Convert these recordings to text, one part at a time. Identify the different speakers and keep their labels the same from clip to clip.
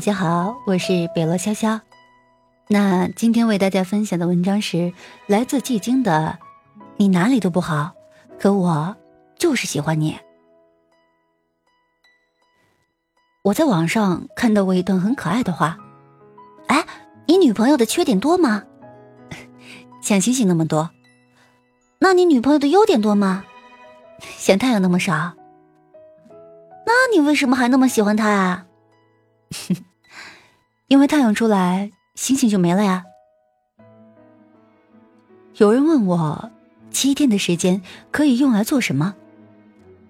Speaker 1: 大家好，我是北落潇潇。那今天为大家分享的文章是来自季京的《你哪里都不好，可我就是喜欢你》。我在网上看到过一段很可爱的话，哎，你女朋友的缺点多吗？像星星那么多。那你女朋友的优点多吗？像太阳那么少。那你为什么还那么喜欢她啊？因为太阳出来，星星就没了呀。有人问我，七天的时间可以用来做什么？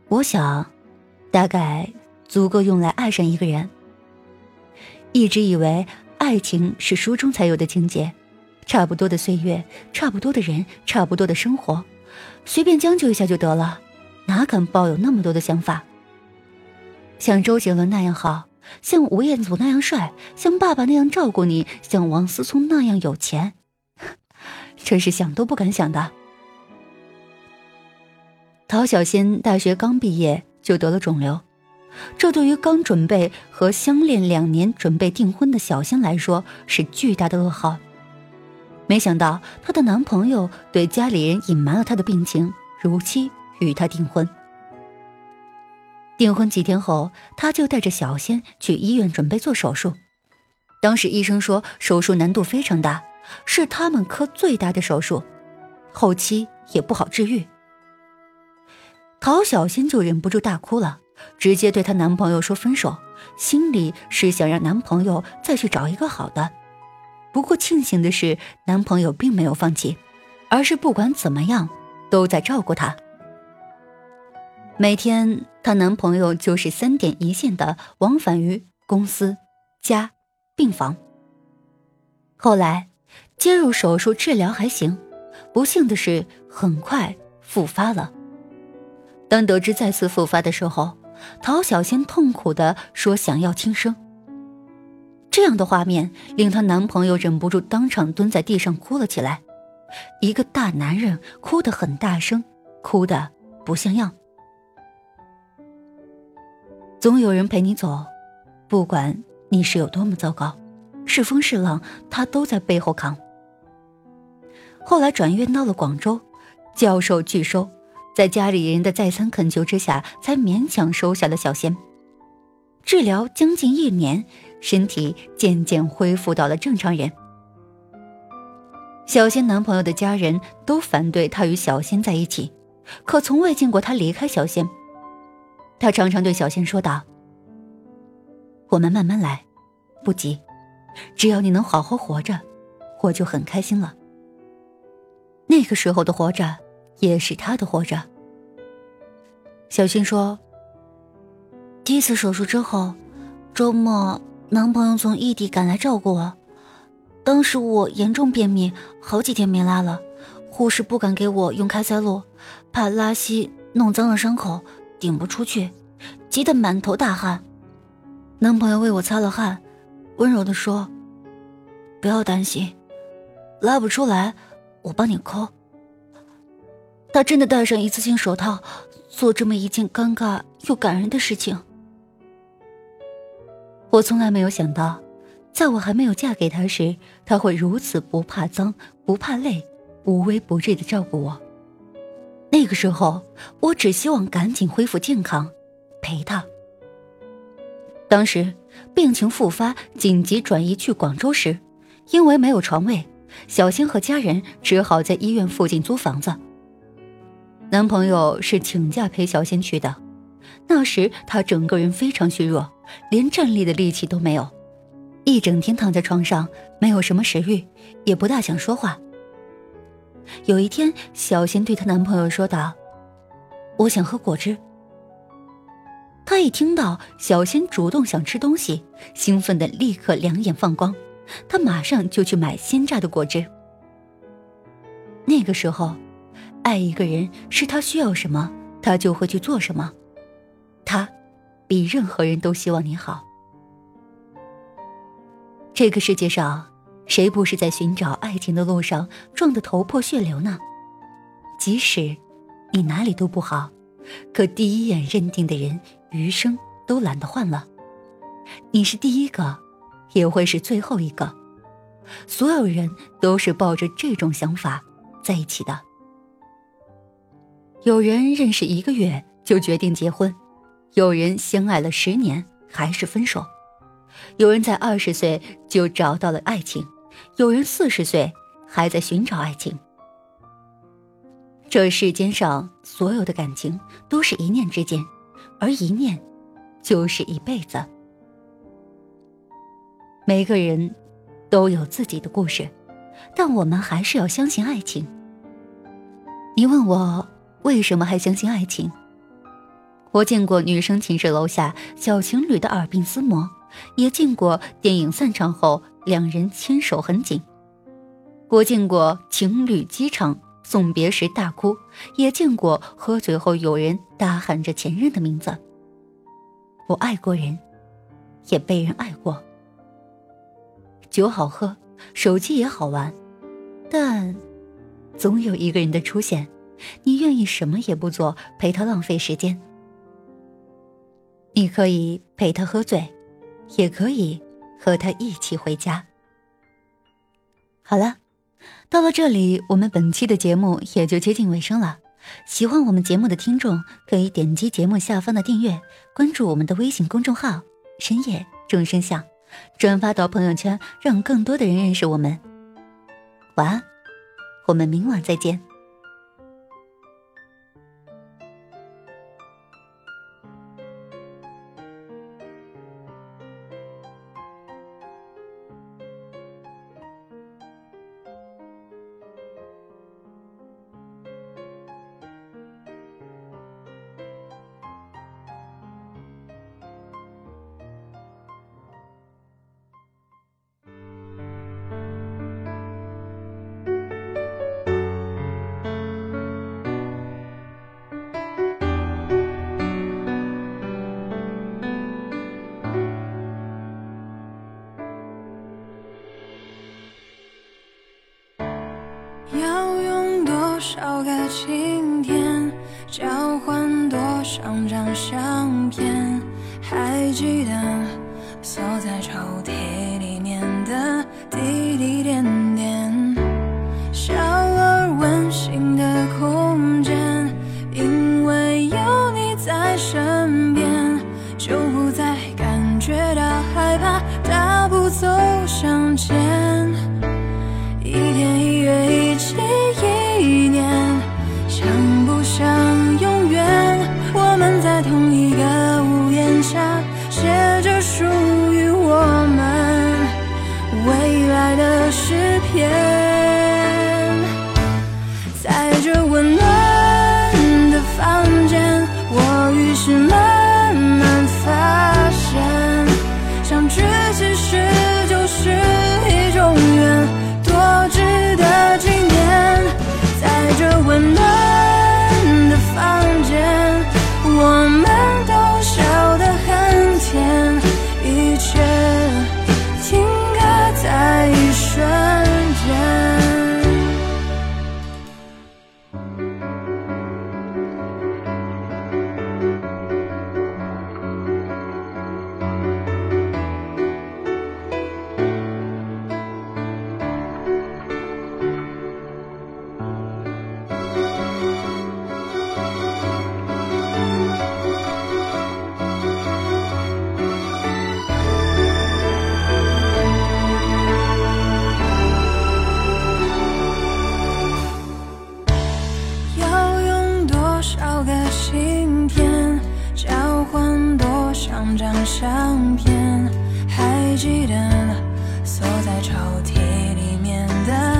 Speaker 1: 我想，大概足够用来爱上一个人。一直以为爱情是书中才有的情节，差不多的岁月，差不多的人，差不多的生活，随便将就一下就得了，哪敢抱有那么多的想法？像周杰伦那样好。像吴彦祖那样帅，像爸爸那样照顾你，像王思聪那样有钱，这是想都不敢想的。陶小仙大学刚毕业就得了肿瘤，这对于刚准备和相恋两年、准备订婚的小仙来说是巨大的噩耗。没想到她的男朋友对家里人隐瞒了她的病情，如期与她订婚。订婚几天后，他就带着小仙去医院准备做手术。当时医生说手术难度非常大，是他们科最大的手术，后期也不好治愈。陶小仙就忍不住大哭了，直接对她男朋友说分手，心里是想让男朋友再去找一个好的。不过庆幸的是，男朋友并没有放弃，而是不管怎么样都在照顾她。每天，她男朋友就是三点一线的往返于公司、家、病房。后来，接入手术治疗还行，不幸的是很快复发了。当得知再次复发的时候，陶小仙痛苦的说想要轻生。这样的画面令她男朋友忍不住当场蹲在地上哭了起来。一个大男人哭得很大声，哭得不像样。总有人陪你走，不管你是有多么糟糕，是风是浪，他都在背后扛。后来转院到了广州，教授拒收，在家里人的再三恳求之下，才勉强收下了小仙。治疗将近一年，身体渐渐恢复到了正常人。小仙男朋友的家人都反对他与小仙在一起，可从未见过他离开小仙。他常常对小仙说道：“我们慢慢来，不急，只要你能好好活着，我就很开心了。”那个时候的活着，也是他的活着。小仙说：“第一次手术之后，周末男朋友从异地赶来照顾我，当时我严重便秘，好几天没拉了，护士不敢给我用开塞露，怕拉稀弄脏了伤口。”顶不出去，急得满头大汗。男朋友为我擦了汗，温柔的说：“不要担心，拉不出来，我帮你抠。”他真的戴上一次性手套，做这么一件尴尬又感人的事情。我从来没有想到，在我还没有嫁给他时，他会如此不怕脏、不怕累、无微不至的照顾我。那个时候，我只希望赶紧恢复健康，陪他。当时病情复发，紧急转移去广州时，因为没有床位，小新和家人只好在医院附近租房子。男朋友是请假陪小新去的，那时他整个人非常虚弱，连站立的力气都没有，一整天躺在床上，没有什么食欲，也不大想说话。有一天，小仙对她男朋友说道：“我想喝果汁。”他一听到小仙主动想吃东西，兴奋的立刻两眼放光，他马上就去买鲜榨的果汁。那个时候，爱一个人是他需要什么，他就会去做什么。他，比任何人都希望你好。这个世界上，谁不是在寻找爱情的路上撞得头破血流呢？即使你哪里都不好，可第一眼认定的人，余生都懒得换了。你是第一个，也会是最后一个。所有人都是抱着这种想法在一起的。有人认识一个月就决定结婚，有人相爱了十年还是分手。有人在二十岁就找到了爱情，有人四十岁还在寻找爱情。这世间上所有的感情都是一念之间，而一念就是一辈子。每个人都有自己的故事，但我们还是要相信爱情。你问我为什么还相信爱情？我见过女生寝室楼下小情侣的耳鬓厮磨。也见过电影散场后两人牵手很紧，我见过情侣机场送别时大哭，也见过喝醉后有人大喊着前任的名字。我爱过人，也被人爱过。酒好喝，手机也好玩，但总有一个人的出现，你愿意什么也不做陪他浪费时间。你可以陪他喝醉。也可以和他一起回家。好了，到了这里，我们本期的节目也就接近尾声了。喜欢我们节目的听众，可以点击节目下方的订阅，关注我们的微信公众号“深夜众生相”，转发到朋友圈，让更多的人认识我们。晚安，我们明晚再见。
Speaker 2: 要用多少个晴天，交换多少张相片？还记得锁在抽屉里面的张相片，还记得锁在抽屉里面的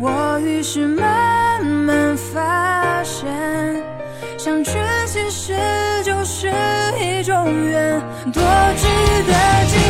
Speaker 2: 我于是慢慢发现，相聚其实就是一种缘，多值得纪